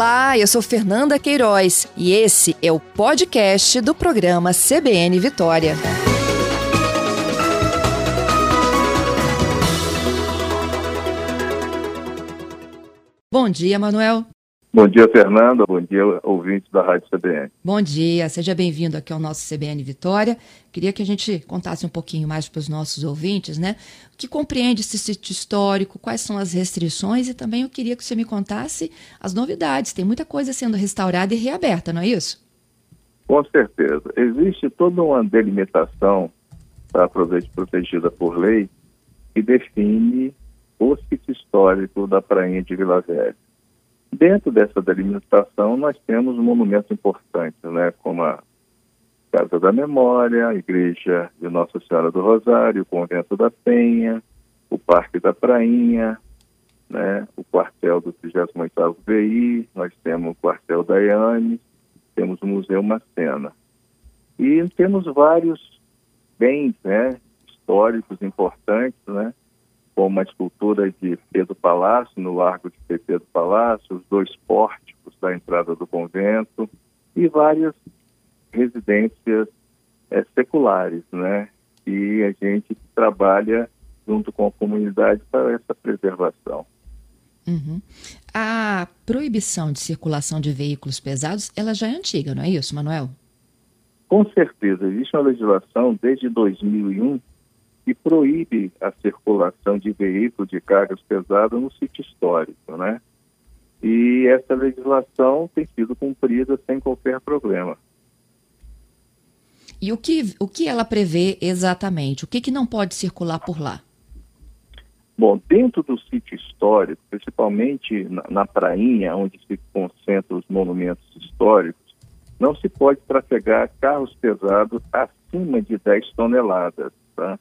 Olá, eu sou Fernanda Queiroz e esse é o podcast do programa CBN Vitória. Bom dia, Manuel. Bom dia, Fernanda. Bom dia, ouvintes da Rádio CBN. Bom dia, seja bem-vindo aqui ao nosso CBN Vitória. Queria que a gente contasse um pouquinho mais para os nossos ouvintes, né? O que compreende esse sítio histórico, quais são as restrições e também eu queria que você me contasse as novidades. Tem muita coisa sendo restaurada e reaberta, não é isso? Com certeza. Existe toda uma delimitação para proveito protegida por lei que define o sítio histórico da Prainha de Vila Velha. Dentro dessa delimitação, nós temos monumentos importantes, né, como a Casa da Memória, a Igreja de Nossa Senhora do Rosário, o Convento da Penha, o Parque da Prainha, né, o quartel do 38º VI, nós temos o quartel da temos o Museu Macena. E temos vários bens né, históricos importantes, né, como a escultura de Pedro Palácio, no Largo de Pedro Palácio, os dois pórticos da entrada do convento e várias residências é, seculares, né? E a gente trabalha junto com a comunidade para essa preservação. Uhum. A proibição de circulação de veículos pesados, ela já é antiga, não é isso, Manuel? Com certeza, existe uma legislação desde 2001 que proíbe a circulação de veículos de cargas pesadas no sítio histórico, né? E essa legislação tem sido cumprida sem qualquer problema. E o que, o que ela prevê exatamente? O que, que não pode circular por lá? Bom, dentro do sítio histórico, principalmente na, na prainha, onde se concentram os monumentos históricos, não se pode trafegar carros pesados acima de 10 toneladas, tá?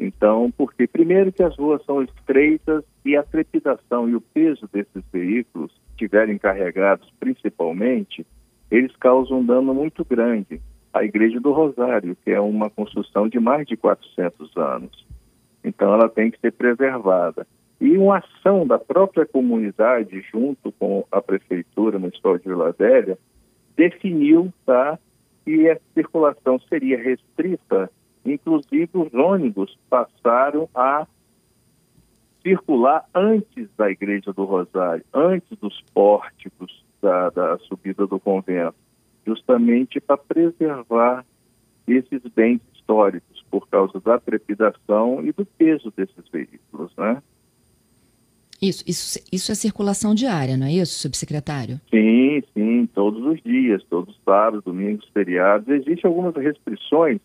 Então, porque primeiro que as ruas são estreitas e a trepidação e o peso desses veículos, estiverem carregados principalmente, eles causam um dano muito grande à Igreja do Rosário, que é uma construção de mais de 400 anos. Então, ela tem que ser preservada. E uma ação da própria comunidade, junto com a Prefeitura Municipal de Vila Velha, definiu tá, que a circulação seria restrita Inclusive, os ônibus passaram a circular antes da Igreja do Rosário, antes dos pórticos da, da subida do convento, justamente para preservar esses bens históricos por causa da trepidação e do peso desses veículos, né? Isso, isso, isso é circulação diária, não é isso, subsecretário? Sim, sim, todos os dias, todos os sábados, domingos, feriados. Existem algumas restrições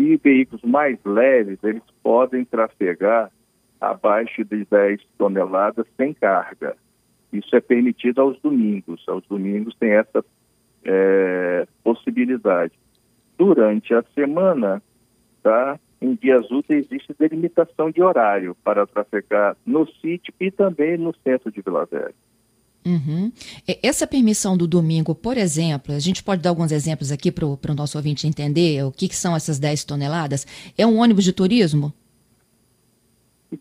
e veículos mais leves, eles podem trafegar abaixo de 10 toneladas sem carga. Isso é permitido aos domingos. Aos domingos tem essa é, possibilidade. Durante a semana, tá, em dias úteis, existe delimitação de horário para trafegar no sítio e também no centro de Vila Velha. Uhum. Essa permissão do domingo, por exemplo, a gente pode dar alguns exemplos aqui para o nosso ouvinte entender o que, que, são essas 10 toneladas. É um ônibus de turismo?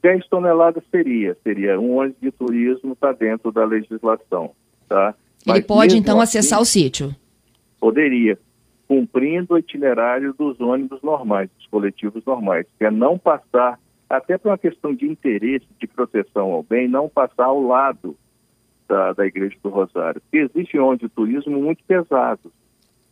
10 toneladas seria, seria um ônibus de turismo está dentro da legislação, tá? Ele pode então assim, acessar o sítio? Poderia, cumprindo o itinerário dos ônibus normais, dos coletivos normais, que é não passar, até por uma questão de interesse, de proteção ao bem, não passar ao lado da, da Igreja do Rosário. Porque existe onde o turismo muito pesado,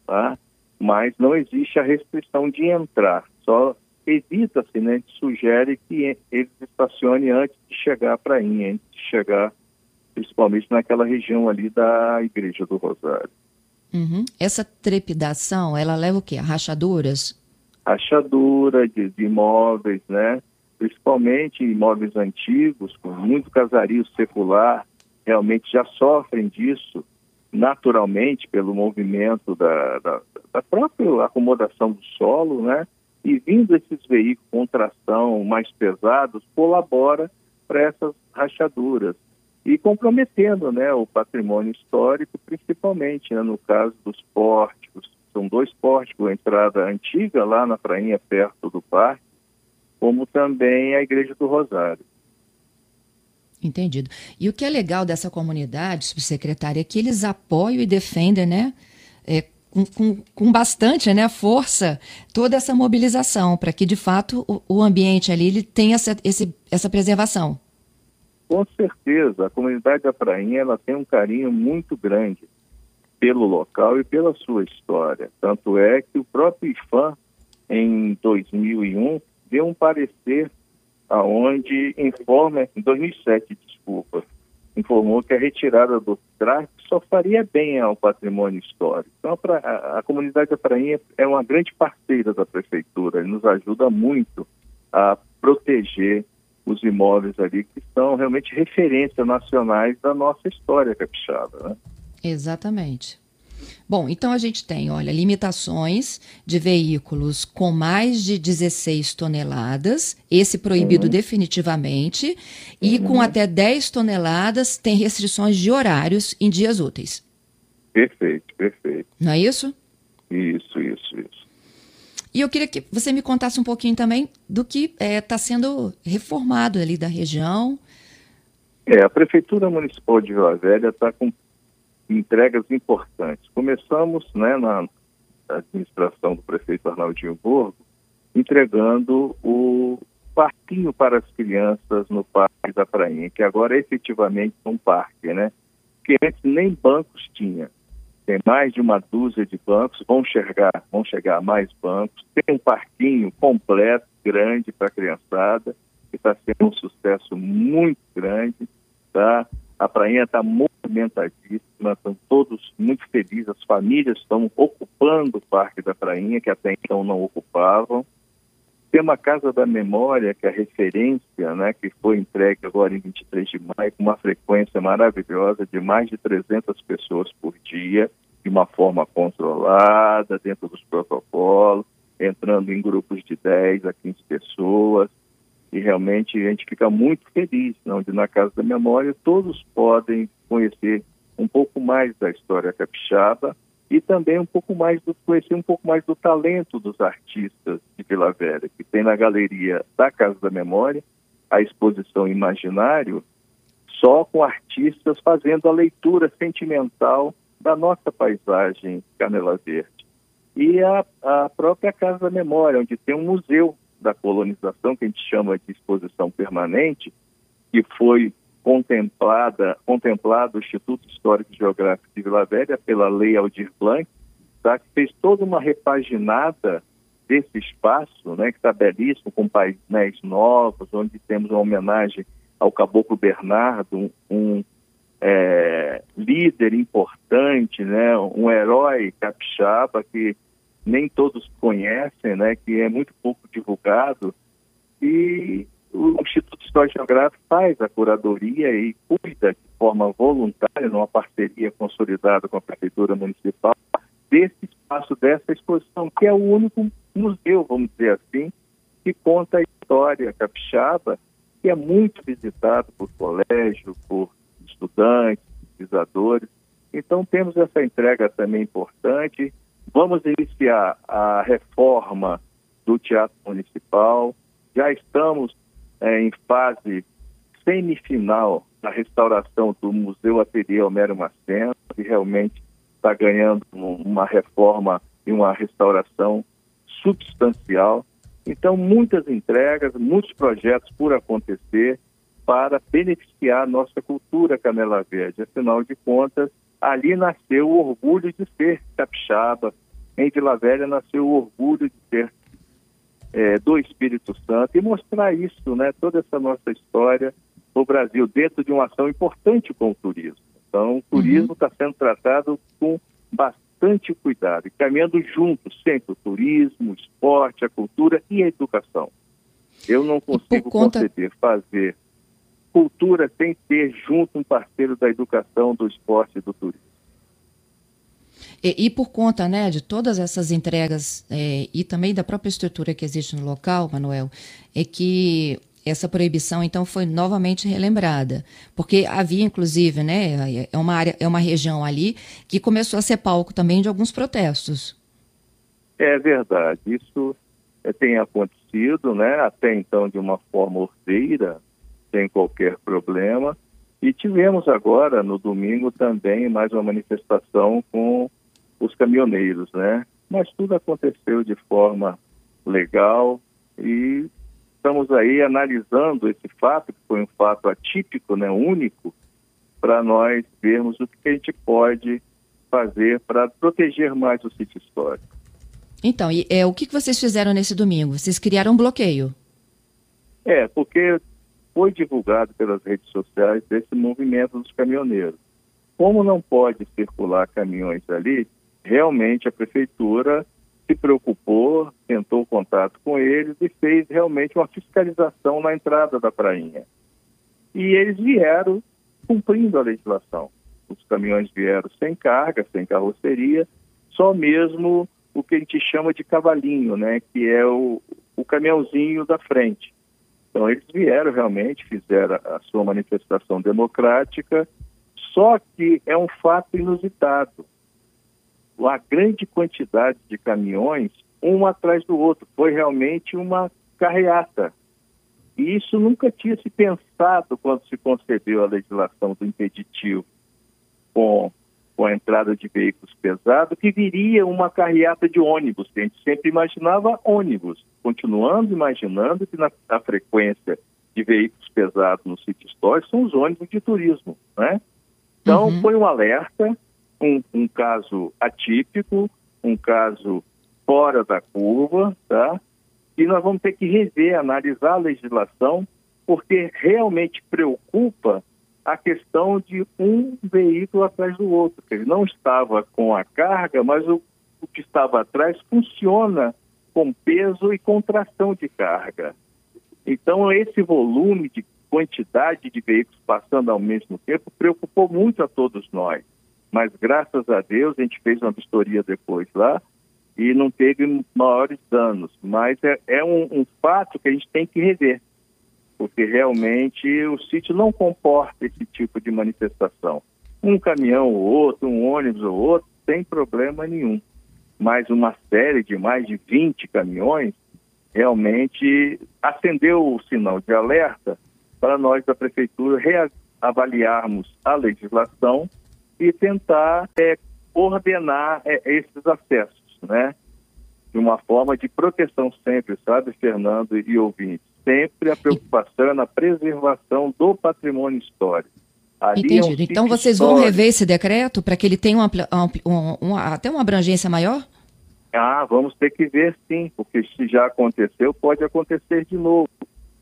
tá? mas não existe a restrição de entrar. Só evita-se, né? Sugere que eles estacionem antes de chegar à prainha, antes de chegar principalmente naquela região ali da Igreja do Rosário. Uhum. Essa trepidação, ela leva o quê? A rachaduras? Rachadura de, de imóveis, né? Principalmente imóveis antigos, com muito casario secular, realmente já sofrem disso naturalmente pelo movimento da, da, da própria acomodação do solo, né? E vindo esses veículos com tração mais pesados, colabora para essas rachaduras e comprometendo né, o patrimônio histórico, principalmente né, no caso dos pórticos. São dois pórticos, a entrada antiga lá na prainha perto do parque, como também a Igreja do Rosário. Entendido. E o que é legal dessa comunidade, subsecretária, é que eles apoiam e defendem, né? É, com, com, com, bastante né, força toda essa mobilização para que, de fato, o, o, ambiente ali ele tenha essa, esse, essa preservação. Com certeza. A comunidade da Prainha ela tem um carinho muito grande pelo local e pela sua história. Tanto é que o próprio IFAM, em 2001, deu um parecer aonde informa, em 2007, desculpa, informou que a retirada do tráfico só faria bem ao patrimônio histórico. Então, a, a, a comunidade da Prainha é uma grande parceira da prefeitura, e nos ajuda muito a proteger os imóveis ali que são realmente referências nacionais da nossa história capixaba, né? Exatamente. Bom, então a gente tem, olha, limitações de veículos com mais de 16 toneladas, esse proibido uhum. definitivamente, e uhum. com até 10 toneladas tem restrições de horários em dias úteis. Perfeito, perfeito. Não é isso? Isso, isso, isso. E eu queria que você me contasse um pouquinho também do que está é, tá sendo reformado ali da região. É, a Prefeitura Municipal de Vila Velha está com entregas importantes. Começamos né, na administração do prefeito Arnaldinho Borgo, entregando o parquinho para as crianças no Parque da Prainha, que agora é efetivamente um parque, né? Que antes nem bancos tinha. Tem mais de uma dúzia de bancos, vão chegar, vão chegar mais bancos. Tem um parquinho completo, grande para a criançada, que está sendo um sucesso muito grande, tá? A prainha está movimentadíssima, estão todos muito felizes, as famílias estão ocupando o Parque da Prainha, que até então não ocupavam. Tem uma Casa da Memória, que é a referência, né, que foi entregue agora em 23 de maio, com uma frequência maravilhosa de mais de 300 pessoas por dia, de uma forma controlada, dentro dos protocolos, entrando em grupos de 10 a 15 pessoas e realmente a gente fica muito feliz, onde na Casa da Memória todos podem conhecer um pouco mais da história capixaba e também um pouco mais do conhecer um pouco mais do talento dos artistas de Vila Velha, que tem na galeria da Casa da Memória a exposição Imaginário, só com artistas fazendo a leitura sentimental da nossa paisagem Canela Verde. E a, a própria Casa da Memória, onde tem um museu da colonização, que a gente chama de exposição permanente, que foi contemplada, contemplado o Instituto Histórico e Geográfico de Vila Velha pela Lei Aldir Blanc, tá? que fez toda uma repaginada desse espaço, né, que está belíssimo, com painéis novos, onde temos uma homenagem ao Caboclo Bernardo, um, um é, líder importante, né, um herói capixaba que nem todos conhecem, né, que é muito pouco divulgado, e o Instituto Histórico Geográfico faz a curadoria e cuida de forma voluntária, numa parceria consolidada com a Prefeitura Municipal, desse espaço, dessa exposição, que é o único museu, vamos dizer assim, que conta a história capixaba, que é muito visitado por colégio, por estudantes, pesquisadores. Então, temos essa entrega também importante Vamos iniciar a reforma do Teatro Municipal. Já estamos é, em fase semifinal da restauração do Museu Ateliê Homero Maceno, que realmente está ganhando uma reforma e uma restauração substancial. Então, muitas entregas, muitos projetos por acontecer para beneficiar a nossa cultura Canela Verde. Afinal de contas, ali nasceu o orgulho de ser capixaba, em Vila Velha nasceu o orgulho de ser é, do Espírito Santo e mostrar isso, né, toda essa nossa história no Brasil, dentro de uma ação importante com o turismo. Então, o turismo está uhum. sendo tratado com bastante cuidado e caminhando juntos sempre o turismo, o esporte, a cultura e a educação. Eu não consigo conta... conceber fazer cultura sem ter junto um parceiro da educação, do esporte e do turismo. E, e, por conta né, de todas essas entregas é, e também da própria estrutura que existe no local, Manuel, é que essa proibição então foi novamente relembrada, porque havia inclusive, né, é uma área, é uma região ali que começou a ser palco também de alguns protestos. É verdade, isso é, tem acontecido, né, até então de uma forma ordeira, sem qualquer problema. E tivemos agora, no domingo, também mais uma manifestação com os caminhoneiros, né? Mas tudo aconteceu de forma legal e estamos aí analisando esse fato, que foi um fato atípico, né, único, para nós vermos o que a gente pode fazer para proteger mais o sítio histórico. Então, e, é, o que vocês fizeram nesse domingo? Vocês criaram um bloqueio? É, porque foi divulgado pelas redes sociais esse movimento dos caminhoneiros. Como não pode circular caminhões ali, realmente a prefeitura se preocupou, tentou contato com eles e fez realmente uma fiscalização na entrada da prainha. E eles vieram cumprindo a legislação. Os caminhões vieram sem carga, sem carroceria, só mesmo o que a gente chama de cavalinho, né, que é o, o caminhãozinho da frente. Então eles vieram realmente, fizeram a sua manifestação democrática, só que é um fato inusitado uma grande quantidade de caminhões, um atrás do outro. Foi realmente uma carreata. E isso nunca tinha se pensado quando se concebeu a legislação do impeditivo com, com a entrada de veículos pesados, que viria uma carreata de ônibus. A gente sempre imaginava ônibus, continuando imaginando que na, na frequência de veículos pesados no sítio histórico são os ônibus de turismo, né? Então, uhum. foi um alerta, um, um caso atípico, um caso fora da curva, tá? E nós vamos ter que rever, analisar a legislação, porque realmente preocupa a questão de um veículo atrás do outro. Ele não estava com a carga, mas o, o que estava atrás funciona com peso e contração de carga. Então, esse volume de quantidade de veículos passando ao mesmo tempo preocupou muito a todos nós mas graças a Deus a gente fez uma vistoria depois lá e não teve maiores danos. Mas é, é um, um, fato que a gente tem que rever, porque realmente o sítio não comporta esse tipo de manifestação. Um caminhão ou outro, um ônibus ou outro, sem problema nenhum. Mas uma série de mais de 20 caminhões realmente acendeu o sinal de alerta para nós da prefeitura reavaliarmos a legislação e tentar é, ordenar é, esses acessos, né? De uma forma de proteção sempre, sabe, Fernando e ouvintes? Sempre a preocupação é na preservação do patrimônio histórico. Ali Entendido. É um então vocês histórico. vão rever esse decreto para que ele tenha uma, uma, uma, até uma abrangência maior? Ah, vamos ter que ver sim, porque se já aconteceu, pode acontecer de novo.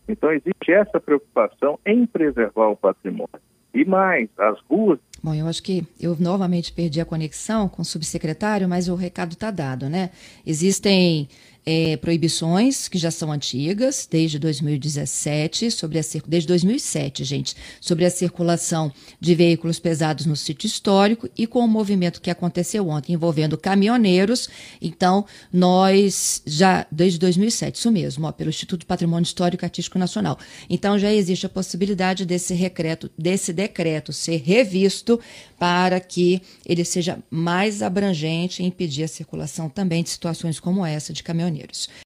Então existe essa preocupação em preservar o patrimônio. E mais, as ruas Bom, eu acho que eu novamente perdi a conexão com o subsecretário, mas o recado está dado, né? Existem é, proibições que já são antigas, desde 2017, sobre a, desde 2007, gente, sobre a circulação de veículos pesados no sítio histórico e com o movimento que aconteceu ontem envolvendo caminhoneiros. Então, nós já, desde 2007, isso mesmo, ó, pelo Instituto Patrimônio Histórico e Artístico Nacional. Então, já existe a possibilidade desse, recreto, desse decreto ser revisto para que ele seja mais abrangente e impedir a circulação também de situações como essa de caminhoneiros prisioneiros.